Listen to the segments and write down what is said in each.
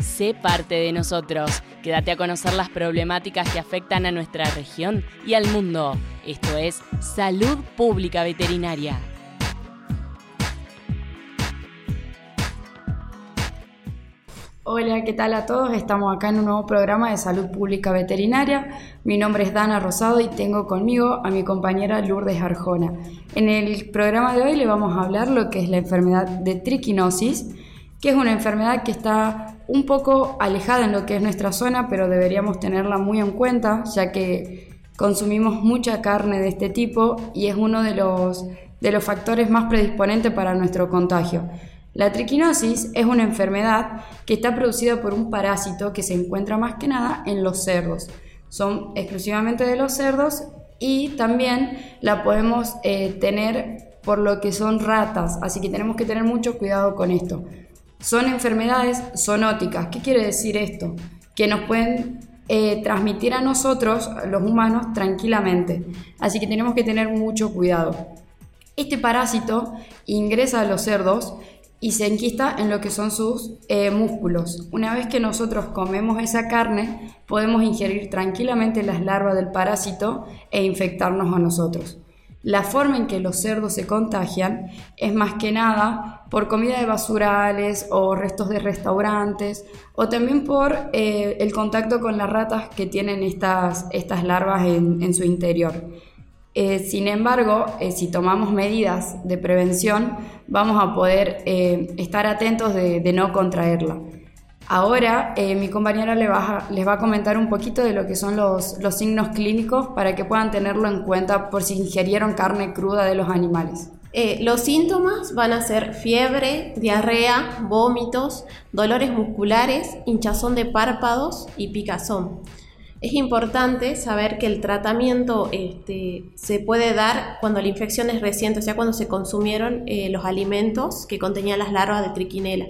sé parte de nosotros. Quédate a conocer las problemáticas que afectan a nuestra región y al mundo. Esto es Salud Pública Veterinaria. Hola, ¿qué tal a todos? Estamos acá en un nuevo programa de salud pública veterinaria. Mi nombre es Dana Rosado y tengo conmigo a mi compañera Lourdes Arjona. En el programa de hoy le vamos a hablar lo que es la enfermedad de triquinosis, que es una enfermedad que está un poco alejada en lo que es nuestra zona, pero deberíamos tenerla muy en cuenta, ya que consumimos mucha carne de este tipo y es uno de los, de los factores más predisponentes para nuestro contagio. La triquinosis es una enfermedad que está producida por un parásito que se encuentra más que nada en los cerdos. Son exclusivamente de los cerdos y también la podemos eh, tener por lo que son ratas, así que tenemos que tener mucho cuidado con esto. Son enfermedades zoonóticas. ¿Qué quiere decir esto? Que nos pueden eh, transmitir a nosotros, los humanos, tranquilamente. Así que tenemos que tener mucho cuidado. Este parásito ingresa a los cerdos y se enquista en lo que son sus eh, músculos. Una vez que nosotros comemos esa carne, podemos ingerir tranquilamente las larvas del parásito e infectarnos a nosotros. La forma en que los cerdos se contagian es más que nada por comida de basurales o restos de restaurantes o también por eh, el contacto con las ratas que tienen estas, estas larvas en su interior. Eh, sin embargo, eh, si tomamos medidas de prevención, vamos a poder estar atentos de, no contraerla. Ahora mi compañera les va, a, les va, a, comentar un poquito de lo que son los, signos clínicos para que puedan tenerlo en cuenta por si ingerieron carne cruda de los animales. los síntomas van a ser fiebre, diarrea, vómitos, dolores musculares, hinchazón de párpados y picazón. Es importante saber que el tratamiento este, se puede dar cuando la infección es reciente, o sea, cuando se consumieron eh, los alimentos que contenían las larvas de triquinela.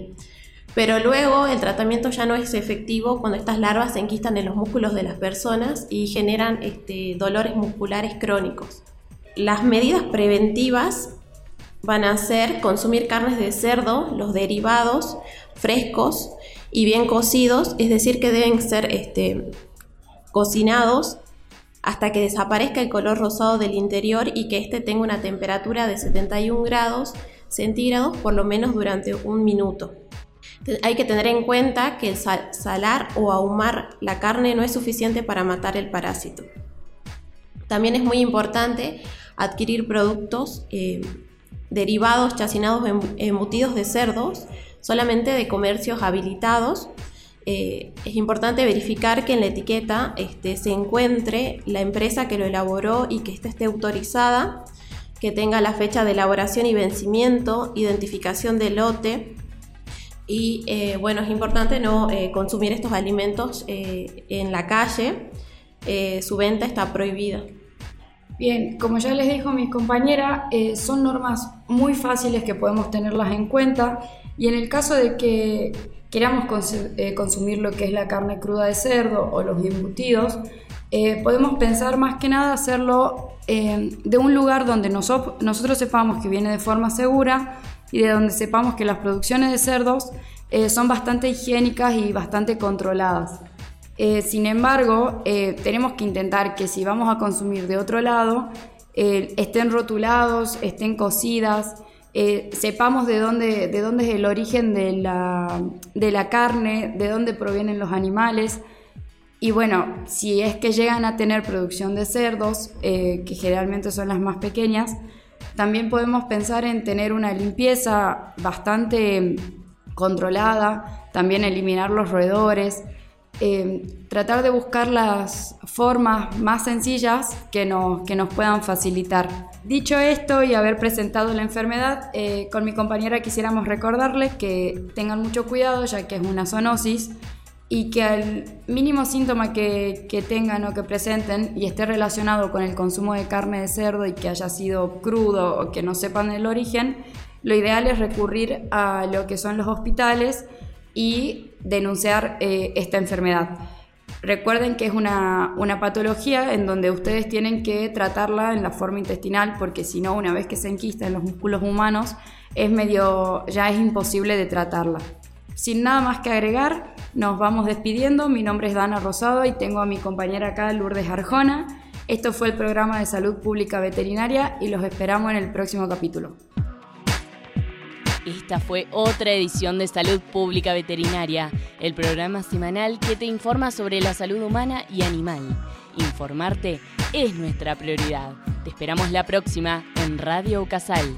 Pero luego el tratamiento ya no es efectivo cuando estas larvas se enquistan en los músculos de las personas y generan este, dolores musculares crónicos. Las medidas preventivas van a ser consumir carnes de cerdo, los derivados frescos y bien cocidos, es decir, que deben ser este, cocinados hasta que desaparezca el color rosado del interior y que éste tenga una temperatura de 71 grados centígrados por lo menos durante un minuto. Hay que tener en cuenta que salar o ahumar la carne no es suficiente para matar el parásito. También es muy importante adquirir productos eh, derivados chacinados em-, embutidos de cerdos solamente de comercios habilitados eh, es importante verificar que en la etiqueta este, se encuentre la empresa que lo elaboró y que esté autorizada, que tenga la fecha de elaboración y vencimiento, identificación del lote. Y eh, bueno, es importante no eh, consumir estos alimentos en la calle, su venta está prohibida. Bien, como ya les dijo mi compañera, son normas muy fáciles que podemos tenerlas en cuenta. Y en el caso de que queramos eh, consumir lo que es la carne cruda de cerdo o los embutidos, eh, podemos pensar más que nada hacerlo eh, de un lugar donde nosotros sepamos que viene de forma segura y de donde sepamos que las producciones de cerdos son bastante higiénicas y bastante controladas. sin embargo, tenemos que intentar que si vamos a consumir de otro lado, estén rotulados, estén cocidas, eh, sepamos de dónde, de dónde es el origen de la, de la carne, de dónde provienen los animales. Y bueno, si es que llegan a tener producción de cerdos, eh, que generalmente son las más pequeñas, también podemos pensar en tener una limpieza bastante controlada, también eliminar los roedores, eh, tratar de buscar las formas más sencillas que nos, que nos puedan facilitar. Dicho esto y haber presentado la enfermedad, eh, con mi compañera quisiéramos recordarles que tengan mucho cuidado ya que es una zoonosis y que al mínimo síntoma que, tengan o que presenten y esté relacionado con el consumo de carne de cerdo y que haya sido crudo o que no sepan el origen, lo ideal es recurrir a lo que son los hospitales y denunciar eh, esta enfermedad. Recuerden que es una, patología en donde ustedes tienen que tratarla en la forma intestinal porque si no, una vez que se enquista en los músculos humanos, es medio, ya es imposible de tratarla. Sin nada más que agregar, Nos vamos despidiendo. Mi nombre es Dana Rosado y tengo a mi compañera acá, Lourdes Arjona. Esto fue el programa de salud pública veterinaria y los esperamos en el próximo capítulo. Esta fue otra edición de Salud Pública Veterinaria, el programa semanal que te informa sobre la salud humana y animal. Informarte es nuestra prioridad. Te esperamos la próxima en Radio Casal.